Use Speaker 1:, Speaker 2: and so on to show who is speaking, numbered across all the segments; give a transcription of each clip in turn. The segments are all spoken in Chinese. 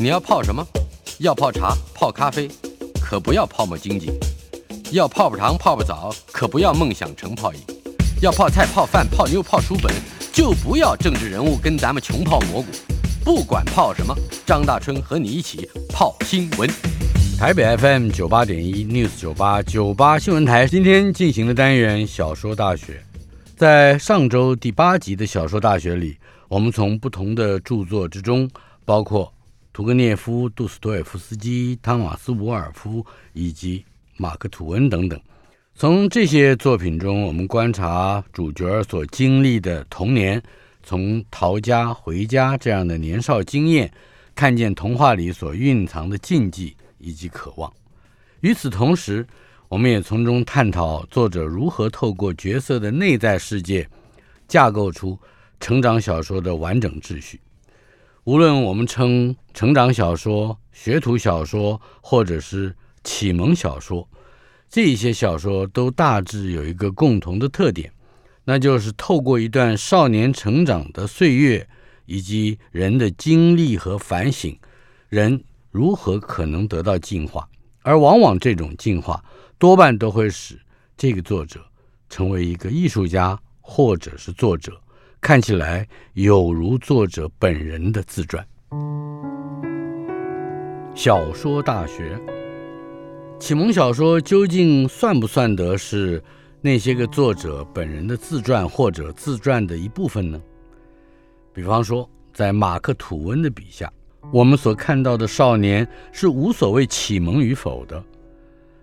Speaker 1: 你要泡什么？要泡茶、泡咖啡，可不要泡沫经济；要泡泡糖、泡泡澡，可不要梦想成泡影；要泡菜、泡饭、泡妞、泡书本，就不要政治人物跟咱们穷泡蘑菇。不管泡什么，张大春和你一起泡新闻。台北 FM 九八点一 News 九八九八新闻台今天进行的单元小说大学，在上周第八集的小说大学里，我们从不同的著作之中，包括屠格涅夫、杜斯妥也夫斯基、汤马斯·伍尔夫以及马克·吐温等等，从这些作品中，我们观察主角所经历的童年，从逃家回家这样的年少经验，看见童话里所蕴藏的禁忌。以及渴望。与此同时，我们也从中探讨作者如何透过角色的内在世界，架构出成长小说的完整秩序。无论我们称成长小说、学徒小说，或者是启蒙小说，这些小说都大致有一个共同的特点，那就是透过一段少年成长的岁月，以及人的经历和反省，人。如何可能得到进化？而往往这种进化多半都会使这个作者成为一个艺术家，或者是作者，看起来有如作者本人的自传。小说大学，启蒙小说究竟算不算得是那些个作者本人的自传或者自传的一部分呢？比方说，在马克·吐温的笔下。我们所看到的少年是无所谓启蒙与否的。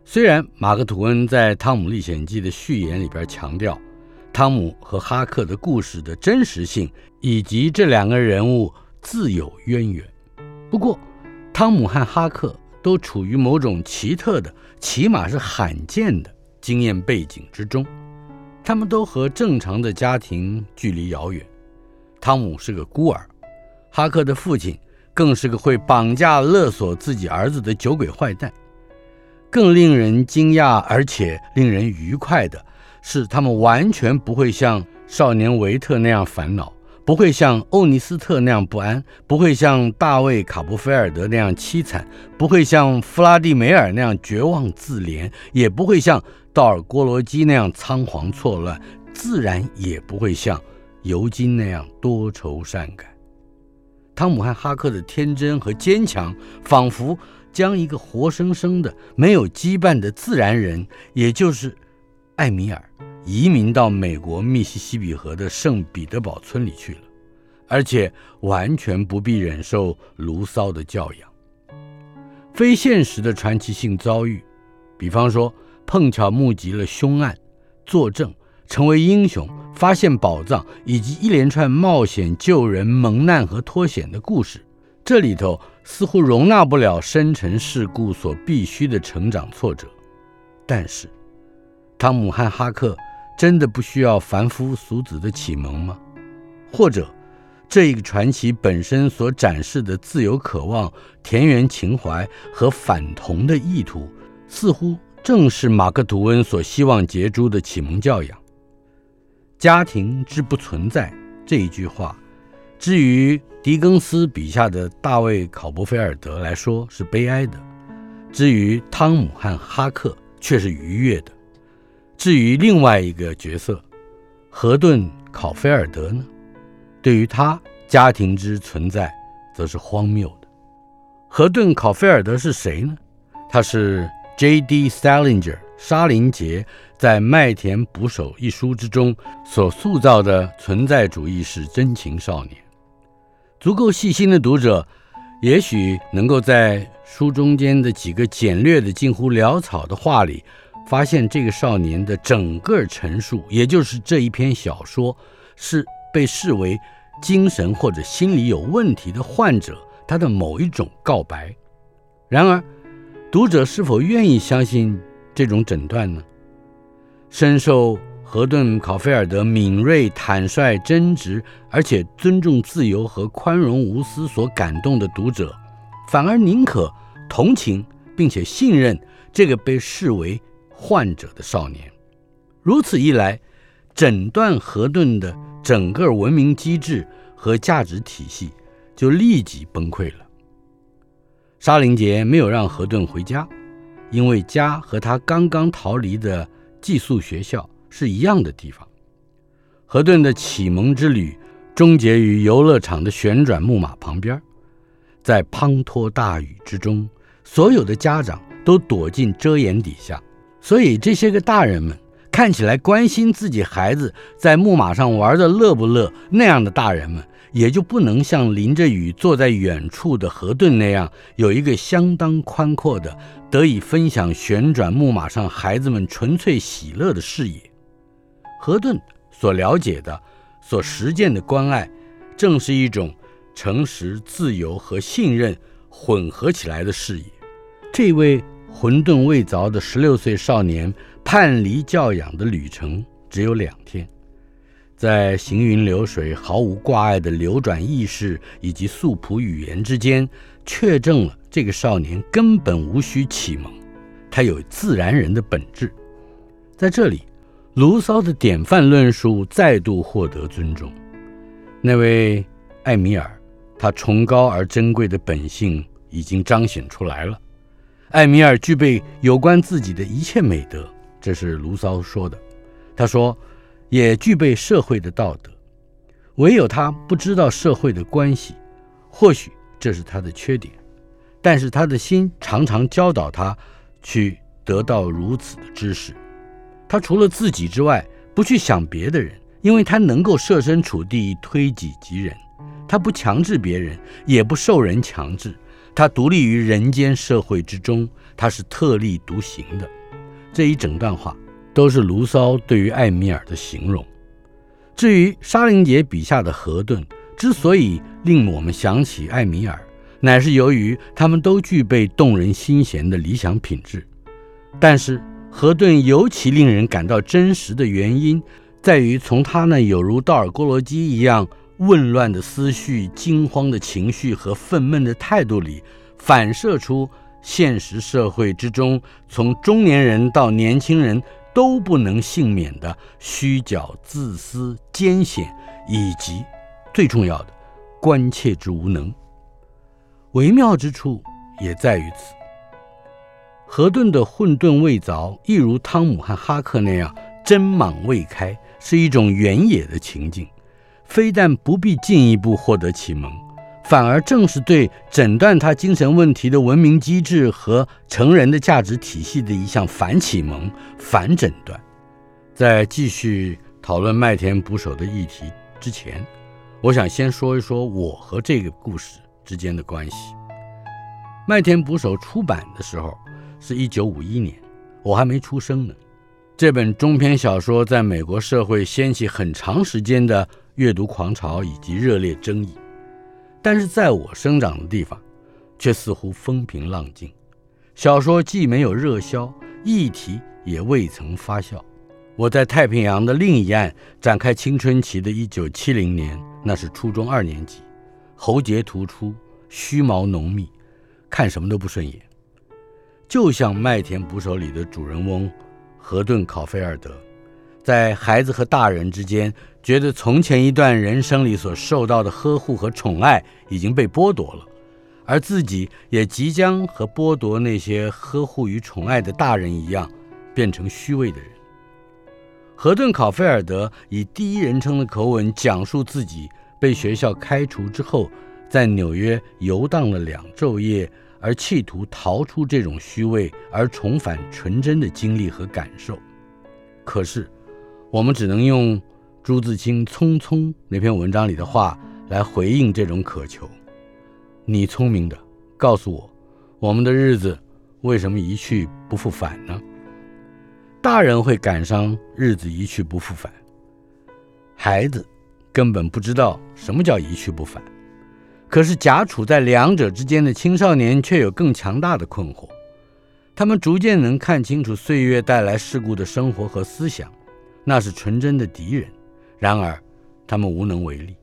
Speaker 1: 虽然马克·吐温在《汤姆历险记》的序言里边强调汤姆和哈克的故事的真实性，以及这两个人物自有渊源，不过汤姆和哈克都处于某种奇特的，起码是罕见的经验背景之中。他们都和正常的家庭距离遥远。汤姆是个孤儿，哈克的父亲。更是个会绑架勒索自己儿子的酒鬼坏蛋。更令人惊讶而且令人愉快的是，他们完全不会像少年维特那样烦恼，不会像欧尼斯特那样不安，不会像大卫·卡布菲尔德那样凄惨，不会像弗拉蒂梅尔那样绝望自怜，也不会像道尔·郭罗基那样仓皇错乱，自然也不会像尤金那样多愁善感。汤姆和哈克的天真和坚强，仿佛将一个活生生的、没有羁绊的自然人，也就是艾米尔，移民到美国密西西比河的圣彼得堡村里去了，而且完全不必忍受卢骚的教养。非现实的传奇性遭遇，比方说碰巧目击了凶案，作证。成为英雄，发现宝藏，以及一连串冒险救人、蒙难和脱险的故事，这里头似乎容纳不了深沉世故所必须的成长挫折。但是，汤姆和哈克真的不需要凡夫俗子的启蒙吗？或者，这一个传奇本身所展示的自由渴望、田园情怀和反同的意图，似乎正是马克·吐温所希望结诸的启蒙教养。家庭之不存在这一句话，至于狄更斯笔下的大卫·考伯菲尔德来说是悲哀的；至于汤姆和哈克却是愉悦的；至于另外一个角色河顿·考菲尔德呢，对于他家庭之存在则是荒谬的。河顿·考菲尔德是谁呢？他是 J.D. Salinger 沙林杰在《麦田捕手》一书之中所塑造的存在主义式真情少年，足够细心的读者，也许能够在书中间的几个简略的、近乎潦草的话里，发现这个少年的整个陈述，也就是这一篇小说，是被视为精神或者心理有问题的患者他的某一种告白。然而，读者是否愿意相信这种诊断呢？深受河顿·考菲尔德敏锐、坦率、真直，而且尊重自由和宽容无私所感动的读者，反而宁可同情并且信任这个被视为患者的少年。如此一来，诊断河顿的整个文明机制和价值体系就立即崩溃了。沙林杰没有让何顿回家，因为家和他刚刚逃离的寄宿学校是一样的地方。何顿的启蒙之旅终结于游乐场的旋转木马旁边，在滂沱大雨之中，所有的家长都躲进遮掩底下，所以这些个大人们看起来关心自己孩子在木马上玩的乐不乐，那样的大人们也就不能像淋着雨坐在远处的河顿那样，有一个相当宽阔的得以分享旋转木马上孩子们纯粹喜乐的视野。河顿。所了解的、所实践的关爱，正是一种诚实、自由和信任混合起来的视野。这位混沌未凿的十六岁少年叛离教养的旅程只有两天，在行云流水、毫无挂碍的流转意识以及素朴语言之间，确证了这个少年根本无需启蒙，他有自然人的本质。在这里。卢骚的典范论述再度获得尊重。那位艾米尔，他崇高而珍贵的本性已经彰显出来了。艾米尔具备有关自己的一切美德，这是卢骚说的。他说，也具备社会的道德，唯有他不知道社会的关系，或许这是他的缺点，但是他的心常常教导他去得到如此的知识。他除了自己之外，不去想别的人，因为他能够设身处地，推己及人。他不强制别人，也不受人强制。他独立于人间社会之中，他是特立独行的。这一整段话都是卢骚对于艾米尔的形容。至于沙林杰笔下的河顿，之所以令我们想起艾米尔，乃是由于他们都具备动人心弦的理想品质。但是。河顿尤其令人感到真实的原因，在于从他那有如道尔戈罗基一样紊乱的思绪、惊慌的情绪和愤懑的态度里，反射出现实社会之中从中年人到年轻人都不能幸免的虚假、自私、艰险，以及最重要的关切之无能。微妙之处也在于此。河顿的混沌未凿，一如汤姆和哈克那样针莽未开，是一种原野的情境，非但不必进一步获得启蒙，反而正是对诊断他精神问题的文明机制和成人的价值体系的一项反启蒙、反诊断。在继续讨论麦田捕手的议题之前，我想先说一说我和这个故事之间的关系。麦田捕手出版的时候。是一九五一年，我还没出生呢。这本中篇小说在美国社会掀起很长时间的阅读狂潮以及热烈争议，但是在我生长的地方，却似乎风平浪静。小说既没有热销，议题也未曾发酵。我在太平洋的另一岸展开青春期的一九七零年，那是初中二年级，喉结突出，须毛浓密，看什么都不顺眼。就像《麦田捕手》里的主人翁河顿·考菲尔德，在孩子和大人之间，觉得从前一段人生里所受到的呵护和宠爱已经被剥夺了，而自己也即将和剥夺那些呵护与宠爱的大人一样，变成虚伪的人。河顿·考菲尔德以第一人称的口吻讲述自己被学校开除之后，在纽约游荡了两昼夜。而企图逃出这种虚伪而重返纯真的经历和感受，可是我们只能用朱自清《匆匆》那篇文章里的话来回应这种渴求。你聪明的，告诉我，我们的日子为什么一去不复返呢？大人会感伤日子一去不复返，孩子根本不知道什么叫一去不返。可是夹处在两者之间的青少年却有更强大的困惑，他们逐渐能看清楚岁月带来世故的生活和思想，那是纯真的敌人。然而，他们无能为力。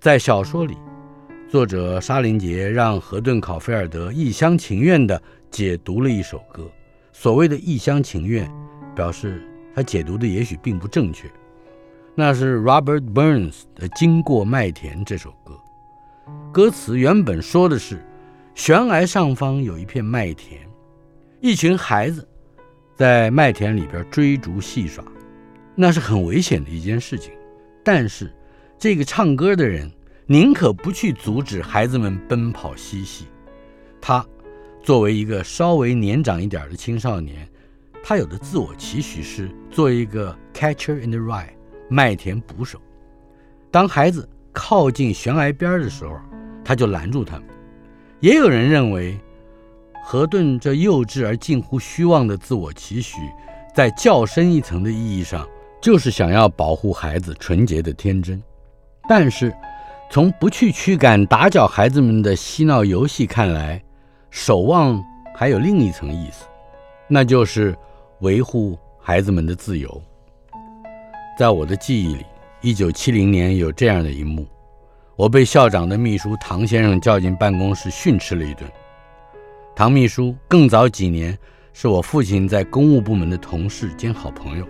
Speaker 1: 在小说里，作者沙林杰让何顿·考菲尔德一厢情愿地解读了一首歌。所谓的一厢情愿，表示他解读的也许并不正确。那是 Robert Burns 的《经过麦田》这首歌。歌词原本说的是，悬崖上方有一片麦田，一群孩子在麦田里边追逐戏耍，那是很危险的一件事情。但是这个唱歌的人宁可不去阻止孩子们奔跑嬉戏。他作为一个稍微年长一点的青少年，他有的自我期许是做一个 catcher in the rye，麦田捕手。当孩子靠近悬崖边的时候，他就拦住他们。也有人认为，何顿这幼稚而近乎虚妄的自我期许，在较深一层的意义上，就是想要保护孩子纯洁的天真。但是，从不去驱赶打搅孩子们的嬉闹游戏看来，守望还有另一层意思，那就是维护孩子们的自由。在我的记忆里，一九七零年有这样的一幕。我被校长的秘书唐先生叫进办公室训斥了一顿。唐秘书更早几年是我父亲在公务部门的同事兼好朋友，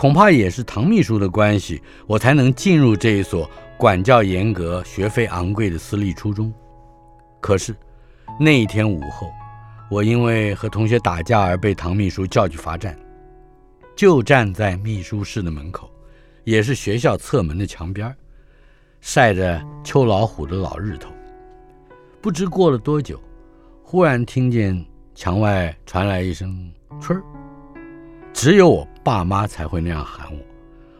Speaker 1: 恐怕也是唐秘书的关系，我才能进入这一所管教严格、学费昂贵的私立初中。可是那一天午后，我因为和同学打架而被唐秘书叫去罚站，就站在秘书室的门口，也是学校侧门的墙边。晒着秋老虎的老日头，不知过了多久，忽然听见墙外传来一声“春儿”，只有我爸妈才会那样喊我。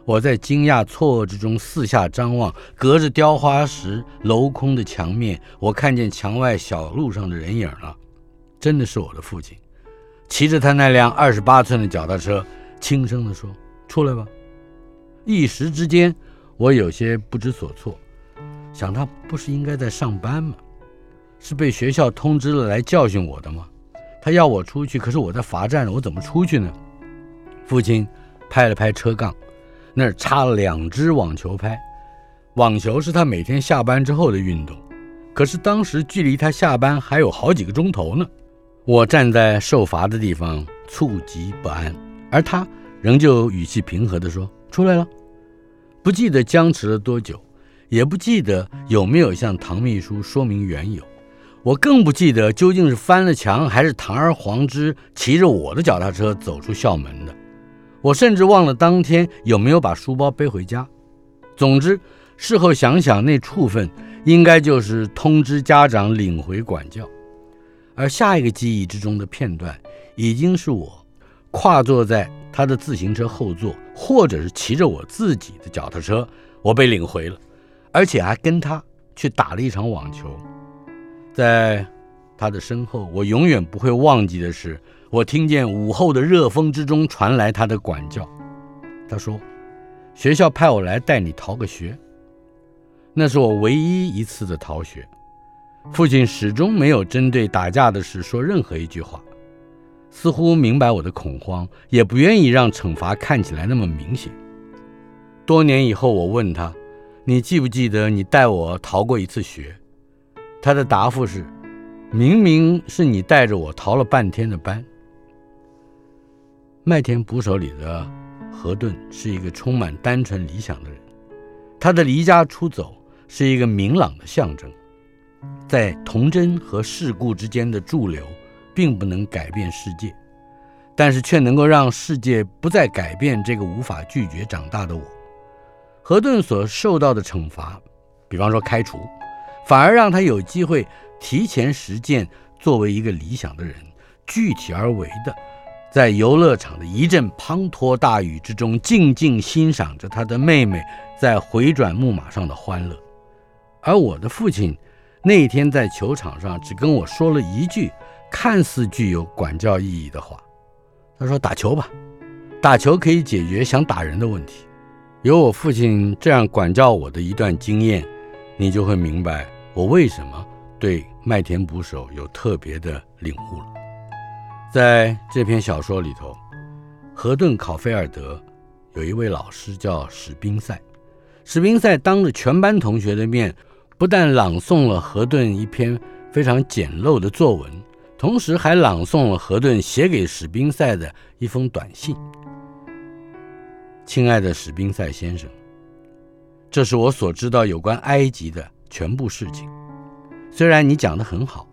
Speaker 1: 我在惊讶错愕之中四下张望，隔着雕花石镂空的墙面，我看见墙外小路上的人影了，真的是我的父亲，骑着他那辆二十八寸的脚踏车，轻声地说：“出来吧。”一时之间。我有些不知所措，想他不是应该在上班吗？是被学校通知了来教训我的吗？他要我出去，可是我在罚站，我怎么出去呢？父亲拍了拍车杠，那儿插了两只网球拍，网球是他每天下班之后的运动，可是当时距离他下班还有好几个钟头呢。我站在受罚的地方，触及不安，而他仍旧语气平和地说：“出来了。”不记得僵持了多久，也不记得有没有向唐秘书说明缘由，我更不记得究竟是翻了墙，还是堂而皇之骑着我的脚踏车走出校门的。我甚至忘了当天有没有把书包背回家。总之，事后想想，那处分应该就是通知家长领回管教。而下一个记忆之中的片段，已经是我跨坐在他的自行车后座，或者是骑着我自己的脚踏车，我被领回了，而且还跟他去打了一场网球。在他的身后，我永远不会忘记的是，我听见午后的热风之中传来他的管教。他说：“学校派我来带你逃个学。”那是我唯一一次的逃学。父亲始终没有针对打架的事说任何一句话。似乎明白我的恐慌，也不愿意让惩罚看起来那么明显。多年以后，我问他：“你记不记得你带我逃过一次学？”他的答复是：“明明是你带着我逃了半天的班。”麦田捕手里的何顿是一个充满单纯理想的人，他的离家出走是一个明朗的象征，在童真和世故之间的驻留。并不能改变世界，但是却能够让世界不再改变这个无法拒绝长大的我。何顿所受到的惩罚，比方说开除，反而让他有机会提前实践作为一个理想的人，具体而为的，在游乐场的一阵滂沱大雨之中，静静欣赏着他的妹妹在回转木马上的欢乐。而我的父亲那天在球场上只跟我说了一句。看似具有管教意义的话，他说：“打球吧，打球可以解决想打人的问题。”有我父亲这样管教我的一段经验，你就会明白我为什么对麦田捕手有特别的领悟了。在这篇小说里头，河顿考菲尔德有一位老师叫史宾塞，史宾塞当着全班同学的面，不但朗诵了河顿一篇非常简陋的作文。同时还朗诵了河顿写给史宾塞的一封短信：“亲爱的史宾塞先生，这是我所知道有关埃及的全部事情。虽然你讲得很好，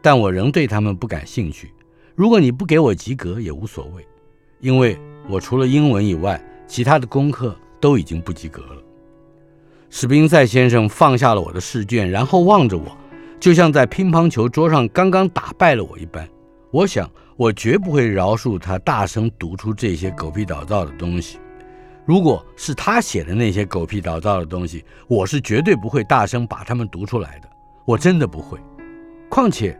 Speaker 1: 但我仍对他们不感兴趣。如果你不给我及格也无所谓，因为我除了英文以外，其他的功课都已经不及格了。史宾塞先生放下了我的试卷，然后望着我，就像在乒乓球桌上刚刚打败了我一般。我想，我绝不会饶恕他大声读出这些狗屁倒灶的东西。如果是他写的那些狗屁倒灶的东西，我是绝对不会大声把它们读出来的。我真的不会。况且，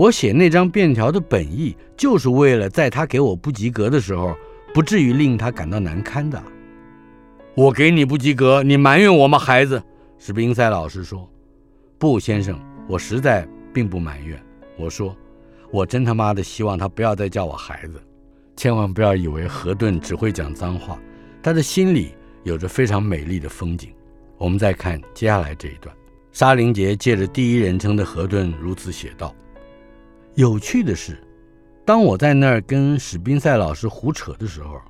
Speaker 1: 我写那张便条的本意，就是为了在他给我不及格的时候，不至于令他感到难堪的。我给你不及格，你埋怨我吗，孩子？史宾塞老师说：“不，先生，我实在并不埋怨。”我说：“我真他妈的希望他不要再叫我孩子。千万不要以为何顿只会讲脏话，他的心里有着非常美丽的风景。”我们再看接下来这一段，沙林杰借着第一人称的何顿如此写道：“有趣的是，当我在那儿跟史宾塞老师胡扯的时候，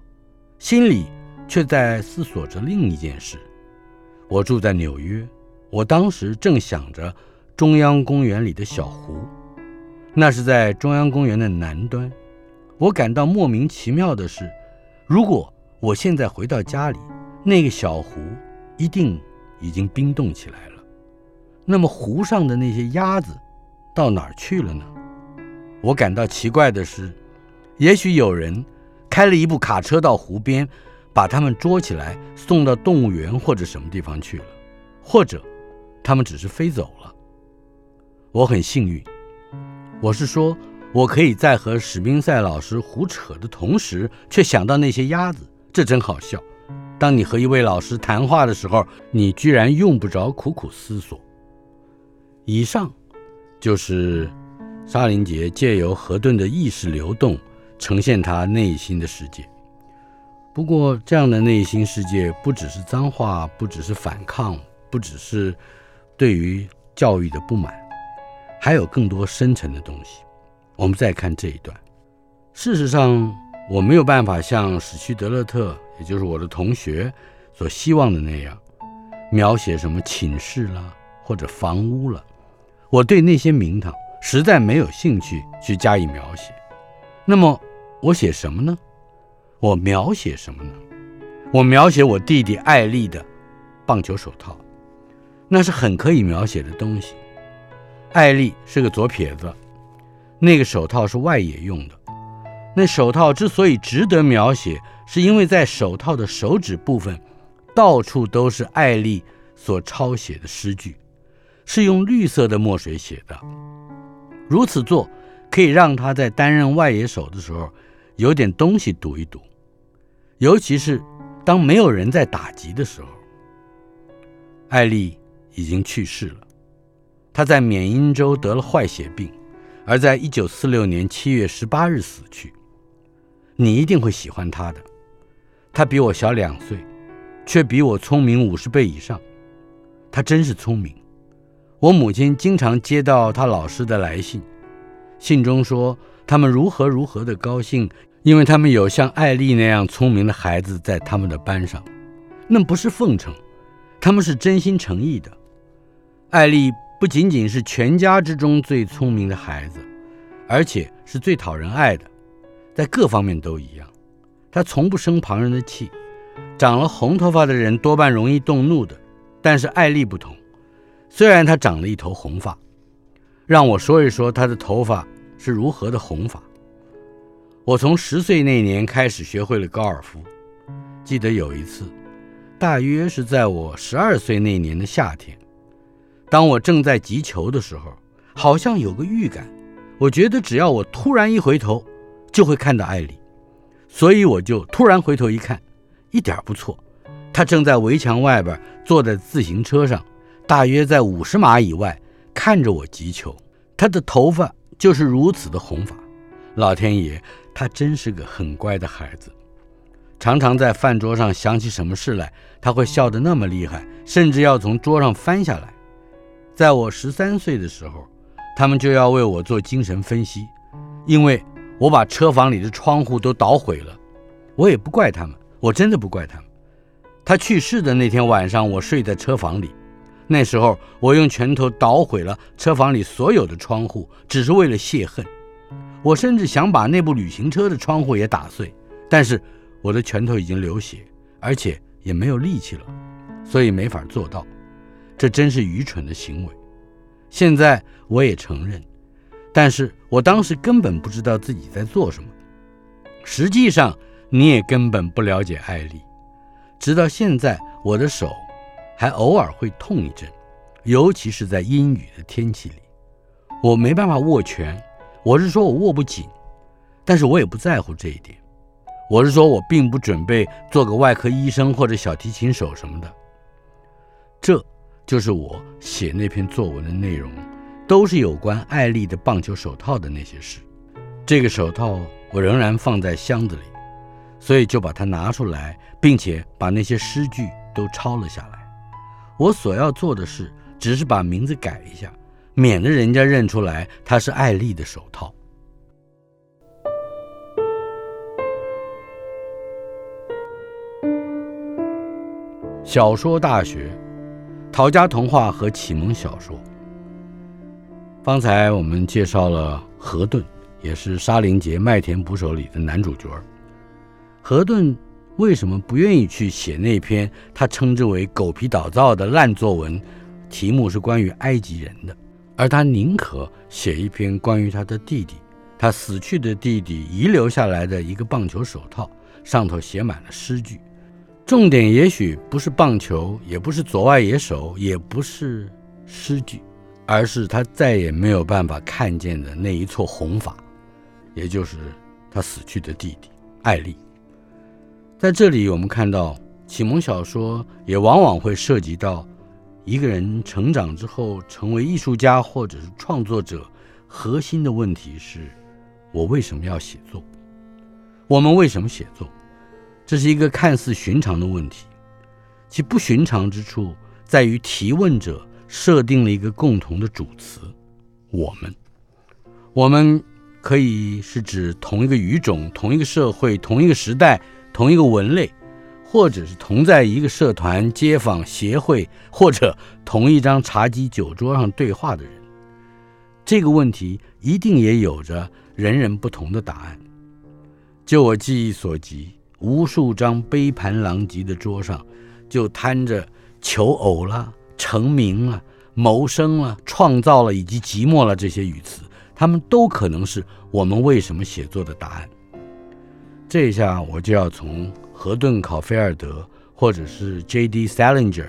Speaker 1: 心里……”却在思索着另一件事。我住在纽约，我当时正想着中央公园里的小湖，那是在中央公园的南端。我感到莫名其妙的是，如果我现在回到家里，那个小湖一定已经冰冻起来了。那么湖上的那些鸭子到哪儿去了呢？我感到奇怪的是，也许有人开了一部卡车到湖边。把他们捉起来送到动物园或者什么地方去了，或者他们只是飞走了。我很幸运，我是说，我可以在和史宾塞老师胡扯的同时，却想到那些鸭子，这真好笑。当你和一位老师谈话的时候，你居然用不着苦苦思索。以上就是沙林杰借由河顿的意识流动，呈现他内心的世界。不过，这样的内心世界不只是脏话，不只是反抗，不只是对于教育的不满，还有更多深层的东西。我们再看这一段。事实上，我没有办法像史区德勒特，也就是我的同学所希望的那样，描写什么寝室啦，或者房屋了。我对那些名堂实在没有兴趣去加以描写。那么，我写什么呢？我描写什么呢？我描写我弟弟艾利的棒球手套，那是很可以描写的东西。艾利是个左撇子，那个手套是外野用的。那手套之所以值得描写，是因为在手套的手指部分，到处都是艾利所抄写的诗句，是用绿色的墨水写的。如此做可以让他在担任外野手的时候有点东西读一读。尤其是当没有人在打击的时候，艾利已经去世了。他在缅因州得了坏血病，而在一九四六年七月十八日死去。你一定会喜欢他的。他比我小两岁，却比我聪明五十倍以上。他真是聪明。我母亲经常接到他老师的来信，信中说他们如何如何的高兴。因为他们有像艾丽那样聪明的孩子在他们的班上，那不是奉承，他们是真心诚意的。艾丽不仅仅是全家之中最聪明的孩子，而且是最讨人爱的，在各方面都一样。她从不生旁人的气，长了红头发的人多半容易动怒的，但是艾丽不同。虽然他长了一头红发，让我说一说他的头发是如何的红发。我从十岁那年开始学会了高尔夫。记得有一次，大约是在我十二岁那年的夏天，当我正在击球的时候，好像有个预感，我觉得只要我突然一回头，就会看到艾丽，所以我就突然回头一看，一点不错，她正在围墙外边坐在自行车上，大约在五十码以外看着我击球。他的头发就是如此的红发，老天爷！他真是个很乖的孩子，常常在饭桌上想起什么事来，他会笑得那么厉害，甚至要从桌上翻下来。在我十三岁的时候，他们就要为我做精神分析，因为我把车房里的窗户都捣毁了。我也不怪他们，我真的不怪他们。他去世的那天晚上，我睡在车房里，那时候我用拳头捣毁了车房里所有的窗户，只是为了泄恨。我甚至想把那部旅行车的窗户也打碎，但是我的拳头已经流血，而且也没有力气了，所以没法做到。这真是愚蠢的行为。现在我也承认，但是我当时根本不知道自己在做什么。实际上，你也根本不了解艾丽。直到现在，我的手还偶尔会痛一阵，尤其是在阴雨的天气里，我没办法握拳。我是说我握不紧，但是我也不在乎这一点。我是说我并不准备做个外科医生或者小提琴手什么的。这就是我写那篇作文的内容，都是有关艾丽的棒球手套的那些事。这个手套我仍然放在箱子里，所以就把它拿出来，并且把那些诗句都抄了下来。我所要做的事，只是把名字改一下。免得人家认出来它是艾丽的手套。小说大学，陶家童话和启蒙小说。方才我们介绍了河顿，也是沙林杰《麦田捕手》里的男主角。河顿为什么不愿意去写那篇他称之为狗皮倒灶的烂作文？题目是关于埃及人的。而他宁可写一篇关于他的弟弟，他死去的弟弟遗留下来的一个棒球手套，上头写满了诗句。重点也许不是棒球，也不是左外野手，也不是诗句，而是他再也没有办法看见的那一撮红发，也就是他死去的弟弟艾丽。在这里，我们看到启蒙小说也往往会涉及到。一个人成长之后成为艺术家或者是创作者，核心的问题是：我为什么要写作？我们为什么写作？这是一个看似寻常的问题，其不寻常之处在于提问者设定了一个共同的主词“我们”。我们可以是指同一个语种、同一个社会、同一个时代、同一个文类。或者是同在一个社团、街坊、协会，或者同一张茶几酒桌上对话的人，这个问题一定也有着人人不同的答案。就我记忆所及，无数张杯盘狼藉的桌上，就摊着求偶了、成名了、谋生了、创造了以及寂寞了这些语词，他们都可能是我们为什么写作的答案。这一下我就要从。河顿考菲尔德，或者是 J.D. Salinger，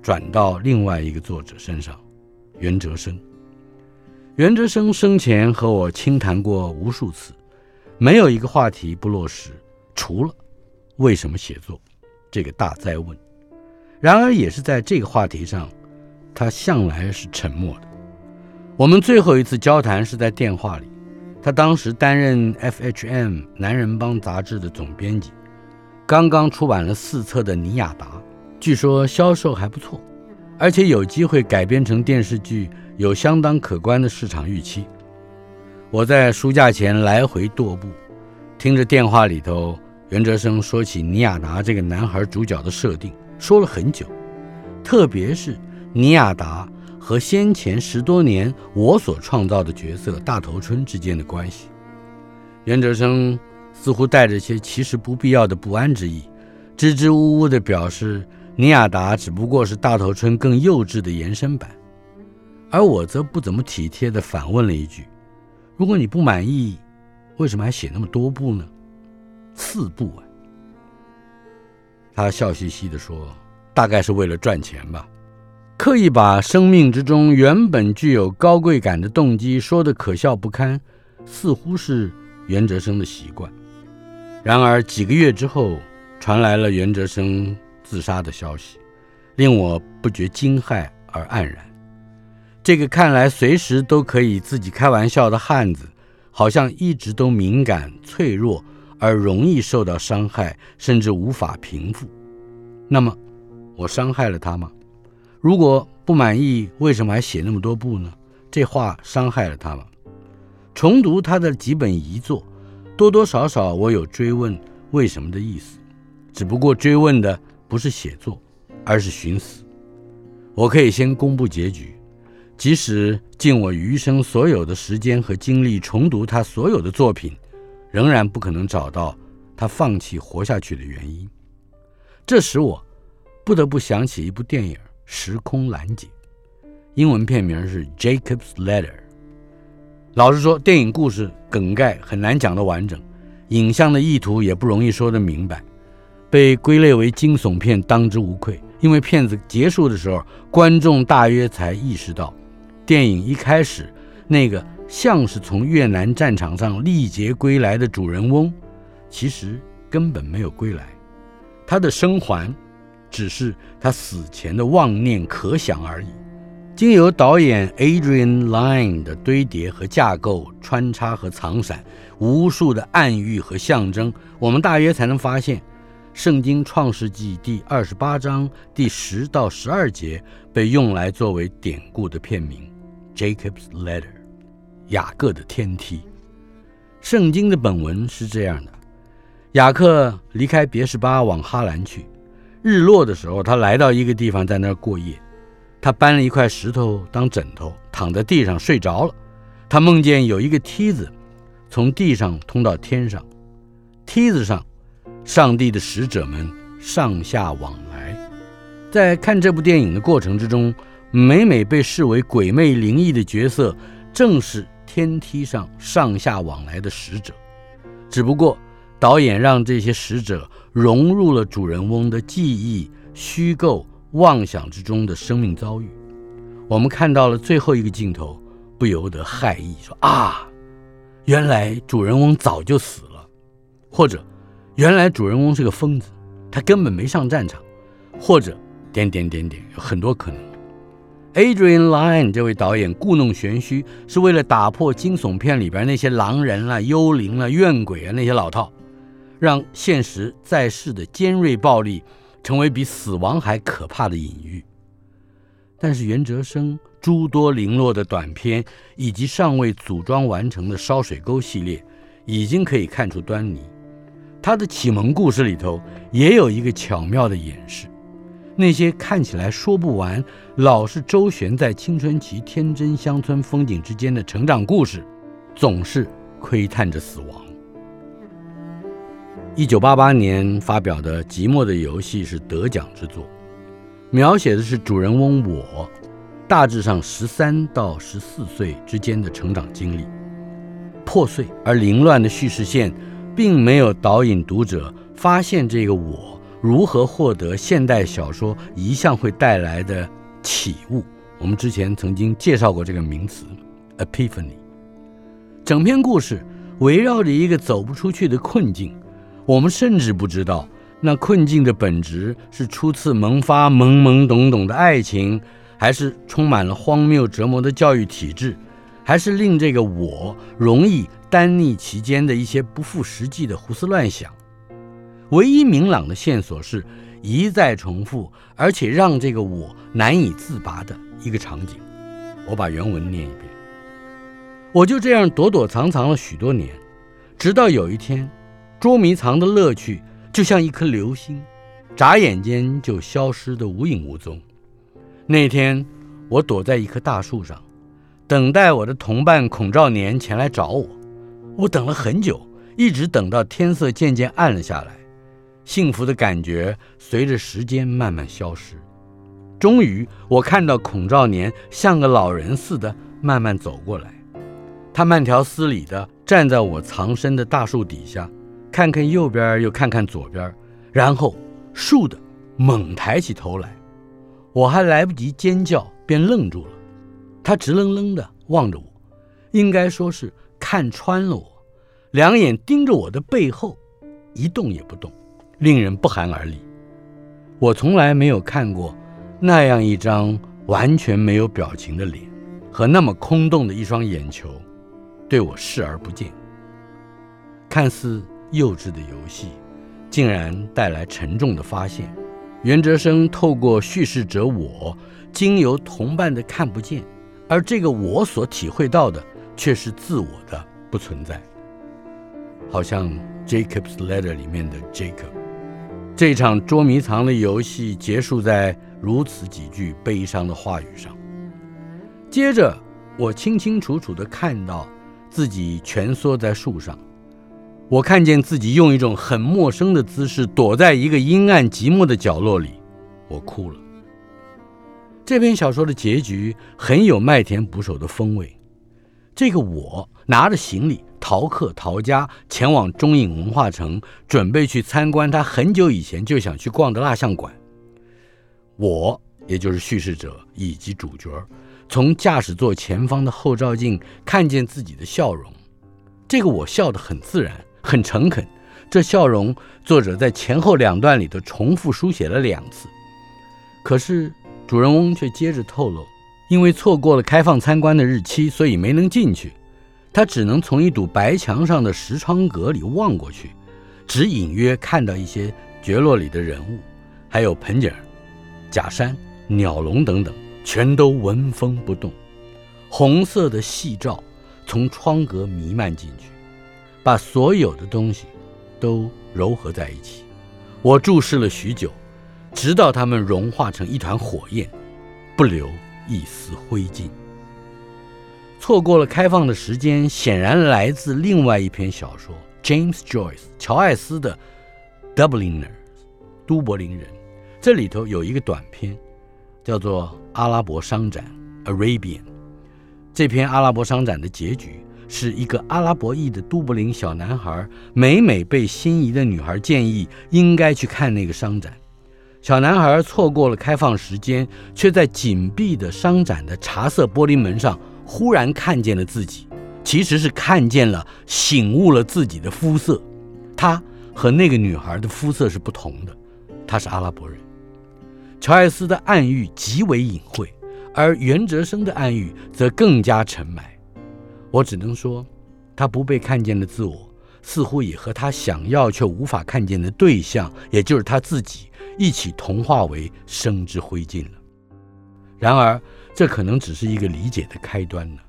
Speaker 1: 转到另外一个作者身上，袁哲生。袁哲生生前和我倾谈过无数次，没有一个话题不落实，除了为什么写作这个大哉问。然而，也是在这个话题上，他向来是沉默的。我们最后一次交谈是在电话里，他当时担任 F.H.M. 男人帮杂志的总编辑。刚刚出版了四册的《尼亚达》，据说销售还不错，而且有机会改编成电视剧，有相当可观的市场预期。我在书架前来回踱步，听着电话里头袁哲生说起尼亚达这个男孩主角的设定，说了很久，特别是尼亚达和先前十多年我所创造的角色大头春之间的关系。袁哲生。似乎带着些其实不必要的不安之意，支支吾吾地表示尼亚达只不过是大头春更幼稚的延伸版，而我则不怎么体贴地反问了一句：“如果你不满意，为什么还写那么多部呢？四部啊？”他笑嘻嘻地说：“大概是为了赚钱吧，刻意把生命之中原本具有高贵感的动机说得可笑不堪，似乎是袁哲生的习惯。”然而几个月之后，传来了袁哲生自杀的消息，令我不觉惊骇而黯然。这个看来随时都可以自己开玩笑的汉子，好像一直都敏感脆弱，而容易受到伤害，甚至无法平复。那么，我伤害了他吗？如果不满意，为什么还写那么多部呢？这话伤害了他了？重读他的几本遗作。多多少少，我有追问为什么的意思，只不过追问的不是写作，而是寻死。我可以先公布结局，即使尽我余生所有的时间和精力重读他所有的作品，仍然不可能找到他放弃活下去的原因。这使我不得不想起一部电影《时空拦截》，英文片名是《Jacob's Letter》。老实说，电影故事梗概很难讲得完整，影像的意图也不容易说得明白，被归类为惊悚片当之无愧。因为片子结束的时候，观众大约才意识到，电影一开始那个像是从越南战场上历劫归来的主人翁，其实根本没有归来，他的生还只是他死前的妄念可想而已。经由导演 Adrian Lyne 的堆叠和架构、穿插和藏闪，无数的暗喻和象征，我们大约才能发现。圣经创世纪第二十八章第十到十二节被用来作为典故的片名，Jacob's Ladder，雅各的天梯。圣经的本文是这样的：雅各离开别是巴往哈兰去，日落的时候，他来到一个地方，在那儿过夜。他搬了一块石头当枕头，躺在地上睡着了。他梦见有一个梯子从地上通到天上，梯子上。上帝的使者们上下往来，在看这部电影的过程之中，每每被视为鬼魅灵异的角色，正是天梯上上下往来的使者。只不过导演让这些使者融入了主人翁的记忆、虚构、妄想之中的生命遭遇。我们看到了最后一个镜头，不由得骇异说：“啊，原来主人翁早就死了，或者。”原来主人翁是个疯子，他根本没上战场，或者点点点点，有很多可能。Adrian Lyne 这位导演故弄玄虚，是为了打破惊悚片里边那些狼人啦、幽灵啦、怨鬼啊那些老套，让现实在世的尖锐暴力成为比死亡还可怕的隐喻。但是袁哲生诸多零落的短片，以及尚未组装完成的烧水沟系列，已经可以看出端倪。他的启蒙故事里头也有一个巧妙的掩饰，那些看起来说不完、老是周旋在青春期天真乡村风景之间的成长故事，总是窥探着死亡。一九八八年发表的《寂寞的游戏》是得奖之作，描写的是主人翁我，大致上十三到十四岁之间的成长经历，破碎而凌乱的叙事线。并没有导引读者发现这个我如何获得现代小说一向会带来的启悟。我们之前曾经介绍过这个名词，epiphany。整篇故事围绕着一个走不出去的困境，我们甚至不知道那困境的本质是初次萌发懵懵懂懂的爱情，还是充满了荒谬折磨的教育体制，还是令这个我容易。单逆其间的一些不负实际的胡思乱想，唯一明朗的线索是一再重复，而且让这个我难以自拔的一个场景。我把原文念一遍。我就这样躲躲藏藏了许多年，直到有一天，捉迷藏的乐趣就像一颗流星，眨眼间就消失得无影无踪。那天，我躲在一棵大树上，等待我的同伴孔兆年前来找我。我等了很久，一直等到天色渐渐暗了下来，幸福的感觉随着时间慢慢消失。终于，我看到孔兆年像个老人似的慢慢走过来，他慢条斯理地站在我藏身的大树底下，看看右边又看看左边，然后竖的猛抬起头来。我还来不及尖叫，便愣住了。他直愣愣地望着我，应该说是。看穿了我，两眼盯着我的背后，一动也不动，令人不寒而栗。我从来没有看过那样一张完全没有表情的脸，和那么空洞的一双眼球，对我视而不见。看似幼稚的游戏，竟然带来沉重的发现。袁哲生透过叙事者我，经由同伴的看不见，而这个我所体会到的。却是自我的不存在，好像《Jacob's Letter》里面的 Jacob。这场捉迷藏的游戏结束在如此几句悲伤的话语上。接着，我清清楚楚地看到自己蜷缩在树上，我看见自己用一种很陌生的姿势躲在一个阴暗寂寞的角落里，我哭了。这篇小说的结局很有麦田捕手的风味。这个我拿着行李逃课逃家，前往中影文化城，准备去参观他很久以前就想去逛的蜡像馆。我，也就是叙事者以及主角，从驾驶座前方的后照镜看见自己的笑容。这个我笑得很自然，很诚恳。这笑容，作者在前后两段里头重复书写了两次。可是主人翁却接着透露。因为错过了开放参观的日期，所以没能进去。他只能从一堵白墙上的石窗格里望过去，只隐约看到一些角落里的人物，还有盆景、假山、鸟笼等等，全都纹风不动。红色的细照从窗格弥漫进去，把所有的东西都糅合在一起。我注视了许久，直到它们融化成一团火焰，不留。一丝灰烬。错过了开放的时间，显然来自另外一篇小说，James Joyce 乔艾斯的《Dubliners》都柏林人。这里头有一个短篇，叫做《阿拉伯商展》（Arabian）。这篇阿拉伯商展的结局是一个阿拉伯裔的都柏林小男孩，每每被心仪的女孩建议应该去看那个商展。小男孩错过了开放时间，却在紧闭的商展的茶色玻璃门上忽然看见了自己，其实是看见了、醒悟了自己的肤色。他和那个女孩的肤色是不同的，他是阿拉伯人。乔艾斯的暗喻极为隐晦，而袁哲生的暗喻则更加沉埋。我只能说，他不被看见的自我，似乎也和他想要却无法看见的对象，也就是他自己。一起同化为生之灰烬了。然而，这可能只是一个理解的开端呢。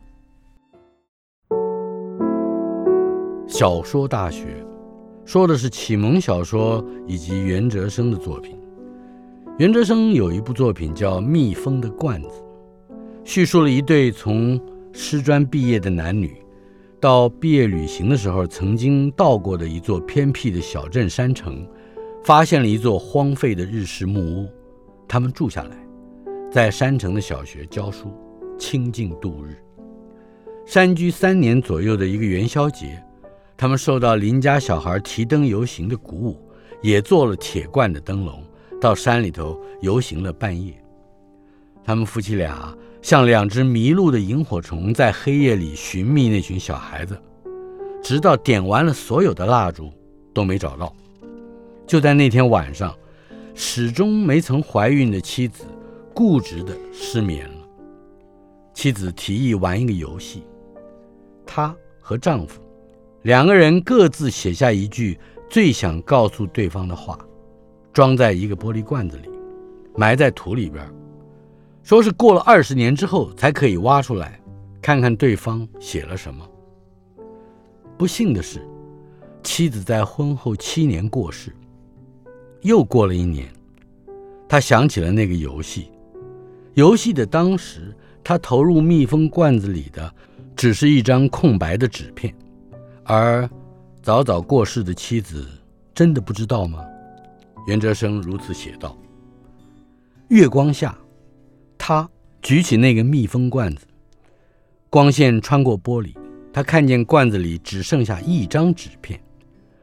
Speaker 1: 小说大学说的是启蒙小说以及袁哲生的作品。袁哲生有一部作品叫《蜜蜂的罐子》，叙述了一对从师专毕业的男女，到毕业旅行的时候曾经到过的一座偏僻的小镇山城。发现了一座荒废的日式木屋，他们住下来，在山城的小学教书，清静度日。山居三年左右的一个元宵节，他们受到邻家小孩提灯游行的鼓舞，也做了铁罐的灯笼，到山里头游行了半夜。他们夫妻俩像两只迷路的萤火虫，在黑夜里寻觅那群小孩子，直到点完了所有的蜡烛，都没找到。就在那天晚上，始终没曾怀孕的妻子固执的失眠了。妻子提议玩一个游戏，她和丈夫两个人各自写下一句最想告诉对方的话，装在一个玻璃罐子里，埋在土里边，说是过了二十年之后才可以挖出来，看看对方写了什么。不幸的是，妻子在婚后七年过世。又过了一年，他想起了那个游戏。游戏的当时，他投入密封罐子里的只是一张空白的纸片，而早早过世的妻子真的不知道吗？袁哲生如此写道：月光下，他举起那个密封罐子，光线穿过玻璃，他看见罐子里只剩下一张纸片，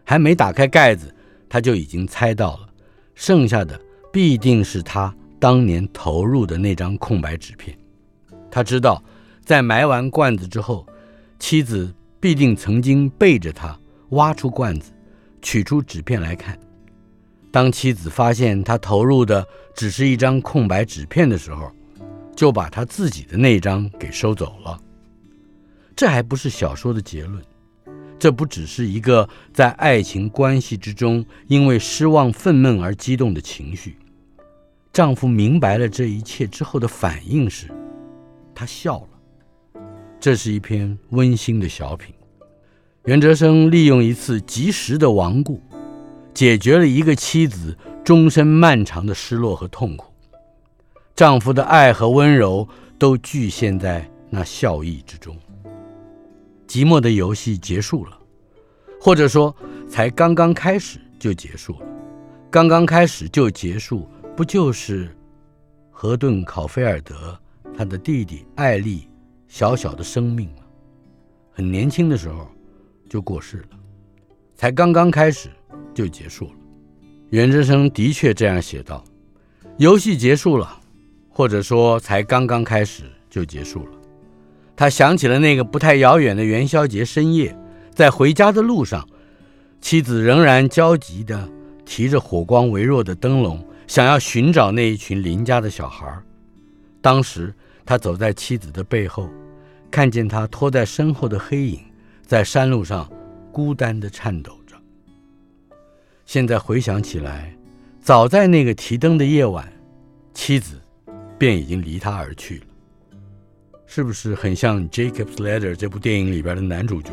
Speaker 1: 还没打开盖子，他就已经猜到了。剩下的必定是他当年投入的那张空白纸片。他知道，在埋完罐子之后，妻子必定曾经背着他挖出罐子，取出纸片来看。当妻子发现他投入的只是一张空白纸片的时候，就把他自己的那张给收走了。这还不是小说的结论。这不只是一个在爱情关系之中因为失望愤懑而激动的情绪。丈夫明白了这一切之后的反应是，他笑了。这是一篇温馨的小品。袁哲生利用一次及时的亡故，解决了一个妻子终身漫长的失落和痛苦。丈夫的爱和温柔都具现在那笑意之中。寂寞的游戏结束了，或者说才刚刚开始就结束了。刚刚开始就结束，不就是河顿·考菲尔德他的弟弟艾利小小的生命吗？很年轻的时候就过世了，才刚刚开始就结束了。袁哲生的确这样写道：“游戏结束了，或者说才刚刚开始就结束了。”他想起了那个不太遥远的元宵节深夜，在回家的路上，妻子仍然焦急地提着火光微弱的灯笼，想要寻找那一群邻家的小孩。当时他走在妻子的背后。看见他拖在身后的黑影，在山路上孤单地颤抖着。现在回想起来，早在那个提灯的夜晚，妻子便已经离他而去了。是不是很像《Jacob's Ladder》这部电影里边的男主角？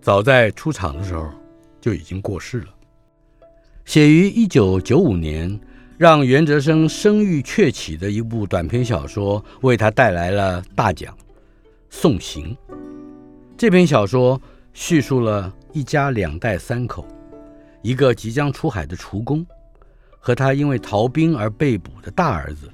Speaker 1: 早在出场的时候就已经过世了。写于一九九五年，让袁哲生声誉鹊起的一部短篇小说，为他带来了大奖。送行这篇小说叙述了一家两代三口，一个即将出海的厨工，和他因为逃兵而被捕的大儿子，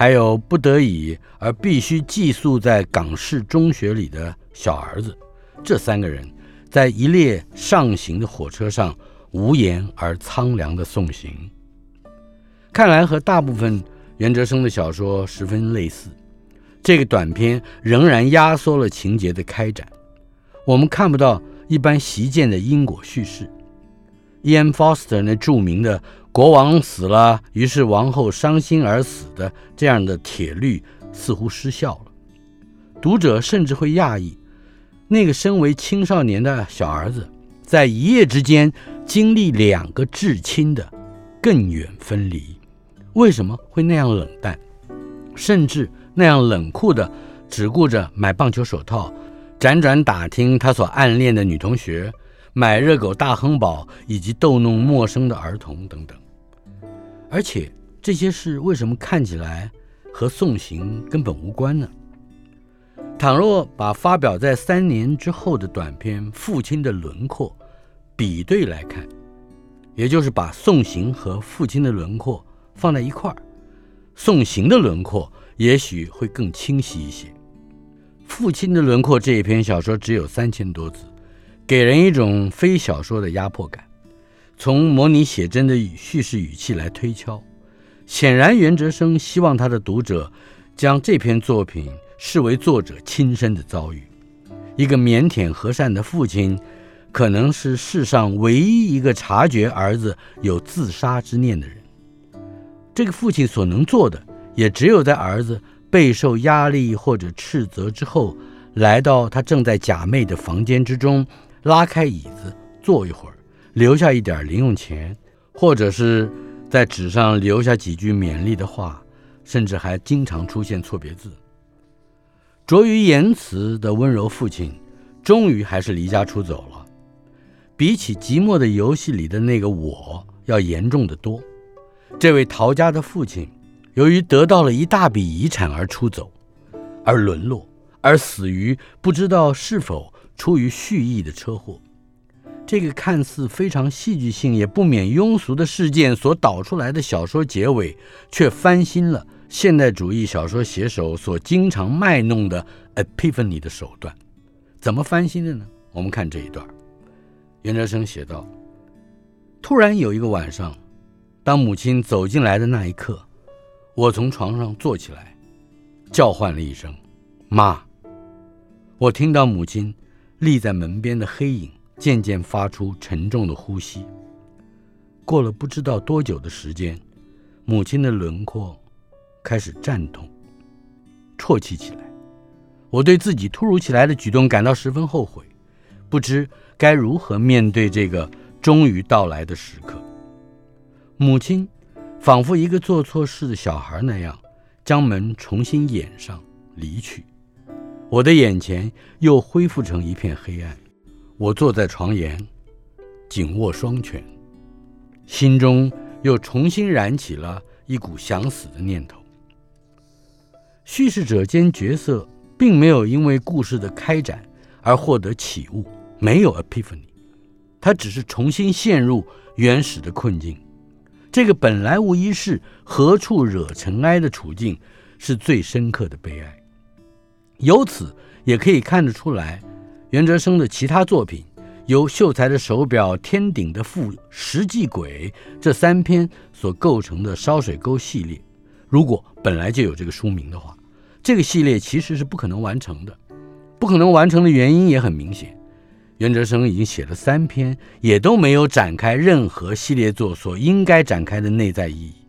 Speaker 1: 还有不得已而必须寄宿在港式中学里的小儿子，这三个人在一列上行的火车上无言而苍凉的送行。看来和大部分袁哲生的小说十分类似。这个短篇仍然压缩了情节的开展，我们看不到一般习见的因果叙事。Ian Foster 那著名的“国王死了，于是王后伤心而死”的这样的铁律似乎失效了。读者甚至会讶异，那个身为青少年的小儿子，在一夜之间经历两个至亲的更远分离，为什么会那样冷淡，甚至？那样冷酷的，只顾着买棒球手套，辗转打听他所暗恋的女同学，买热狗大亨堡，以及逗弄陌生的儿童等等。而且这些事为什么看起来和送行根本无关呢？倘若把发表在三年之后的短篇《父亲的轮廓》比对来看，也就是把送行和父亲的轮廓放在一块儿，送行的轮廓。也许会更清晰一些。父亲的轮廓这一篇小说只有三千多字，给人一种非小说的压迫感。从模拟写真的叙事语气来推敲，显然袁哲生希望他的读者将这篇作品视为作者亲身的遭遇。一个腼腆和善的父亲，可能是世上唯一一个察觉儿子有自杀之念的人。这个父亲所能做的。也只有在儿子备受压力或者斥责之后，来到他正在假寐的房间之中，拉开椅子坐一会儿，留下一点零用钱，或者是在纸上留下几句勉励的话，甚至还经常出现错别字。拙于言辞的温柔父亲，终于还是离家出走了。比起寂寞的游戏里的那个我要严重得多。这位逃家的父亲。由于得到了一大笔遗产而出走，而沦落，而死于不知道是否出于蓄意的车祸。这个看似非常戏剧性也不免庸俗的事件所导出来的小说结尾，却翻新了现代主义小说写手所经常卖弄的 epiphany 的手段。怎么翻新的呢？我们看这一段，袁哲生写道：“突然有一个晚上，当母亲走进来的那一刻。”我从床上坐起来，叫唤了一声“妈”。我听到母亲立在门边的黑影渐渐发出沉重的呼吸。过了不知道多久的时间，母亲的轮廓开始颤动、啜泣起来。我对自己突如其来的举动感到十分后悔，不知该如何面对这个终于到来的时刻。母亲。仿佛一个做错事的小孩那样，将门重新掩上，离去。我的眼前又恢复成一片黑暗。我坐在床沿，紧握双拳，心中又重新燃起了一股想死的念头。叙事者兼角色并没有因为故事的开展而获得启悟，没有 epiphany，他只是重新陷入原始的困境。这个本来无一事，何处惹尘埃的处境，是最深刻的悲哀。由此也可以看得出来，袁哲生的其他作品，由《秀才的手表》《天顶的父》《石际鬼》这三篇所构成的烧水沟系列，如果本来就有这个书名的话，这个系列其实是不可能完成的。不可能完成的原因也很明显。袁哲生已经写了三篇，也都没有展开任何系列作所应该展开的内在意义。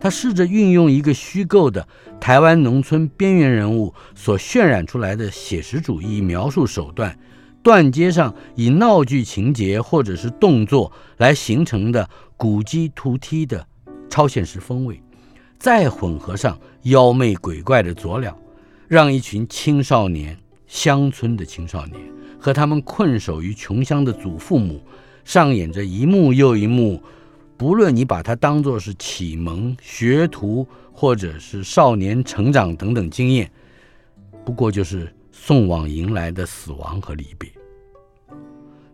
Speaker 1: 他试着运用一个虚构的台湾农村边缘人物所渲染出来的写实主义描述手段，断接上以闹剧情节或者是动作来形成的古迹图梯的超现实风味，再混合上妖媚鬼怪的佐料，让一群青少年，乡村的青少年。和他们困守于穷乡的祖父母，上演着一幕又一幕。不论你把它当作是启蒙、学徒，或者是少年成长等等经验，不过就是送往迎来的死亡和离别。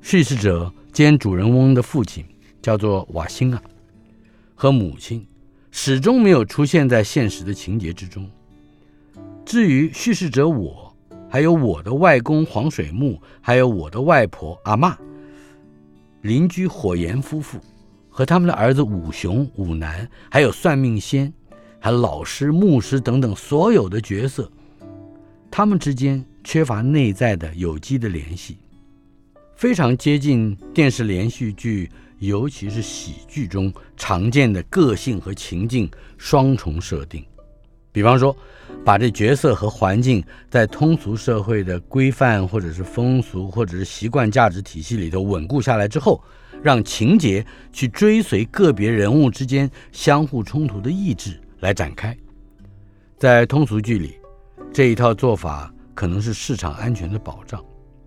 Speaker 1: 叙事者兼主人翁的父亲叫做瓦辛啊，和母亲始终没有出现在现实的情节之中。至于叙事者我。还有我的外公黄水木，还有我的外婆阿嬷，邻居火炎夫妇和他们的儿子武雄、武南，还有算命仙，还有老师、牧师等等所有的角色，他们之间缺乏内在的有机的联系，非常接近电视连续剧，尤其是喜剧中常见的个性和情境双重设定。比方说，把这角色和环境在通俗社会的规范，或者是风俗，或者是习惯价值体系里头稳固下来之后，让情节去追随个别人物之间相互冲突的意志来展开。在通俗剧里，这一套做法可能是市场安全的保障，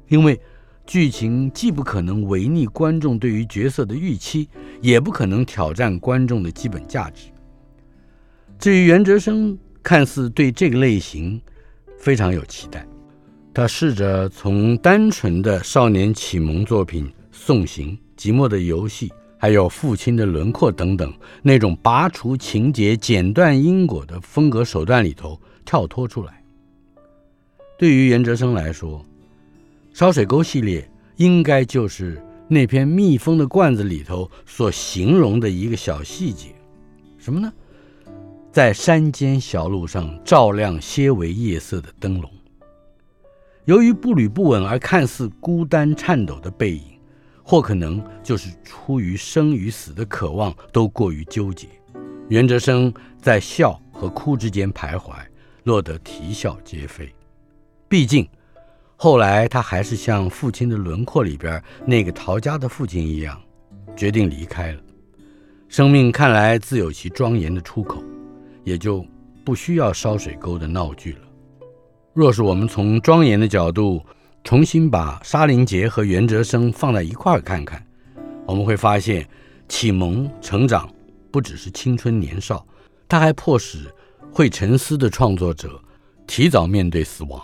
Speaker 1: 因为剧情既不可能违逆观众对于角色的预期，也不可能挑战观众的基本价值。至于袁哲生，看似对这个类型非常有期待，他试着从单纯的少年启蒙作品《送行》《寂寞的游戏》，还有《父亲的轮廓》等等那种拔除情节、剪断因果的风格手段里头跳脱出来。对于袁哲生来说，《烧水沟》系列应该就是那篇密封的罐子里头所形容的一个小细节，什么呢？在山间小路上照亮些微夜色的灯笼，由于步履不稳而看似孤单颤抖的背影，或可能就是出于生与死的渴望都过于纠结。袁哲生在笑和哭之间徘徊，落得啼笑皆非。毕竟，后来他还是像《父亲的轮廓》里边那个逃家的父亲一样，决定离开了。生命看来自有其庄严的出口。也就不需要烧水沟的闹剧了。若是我们从庄严的角度重新把沙林杰和袁哲生放在一块儿看看，我们会发现，启蒙成长不只是青春年少，它还迫使会沉思的创作者提早面对死亡。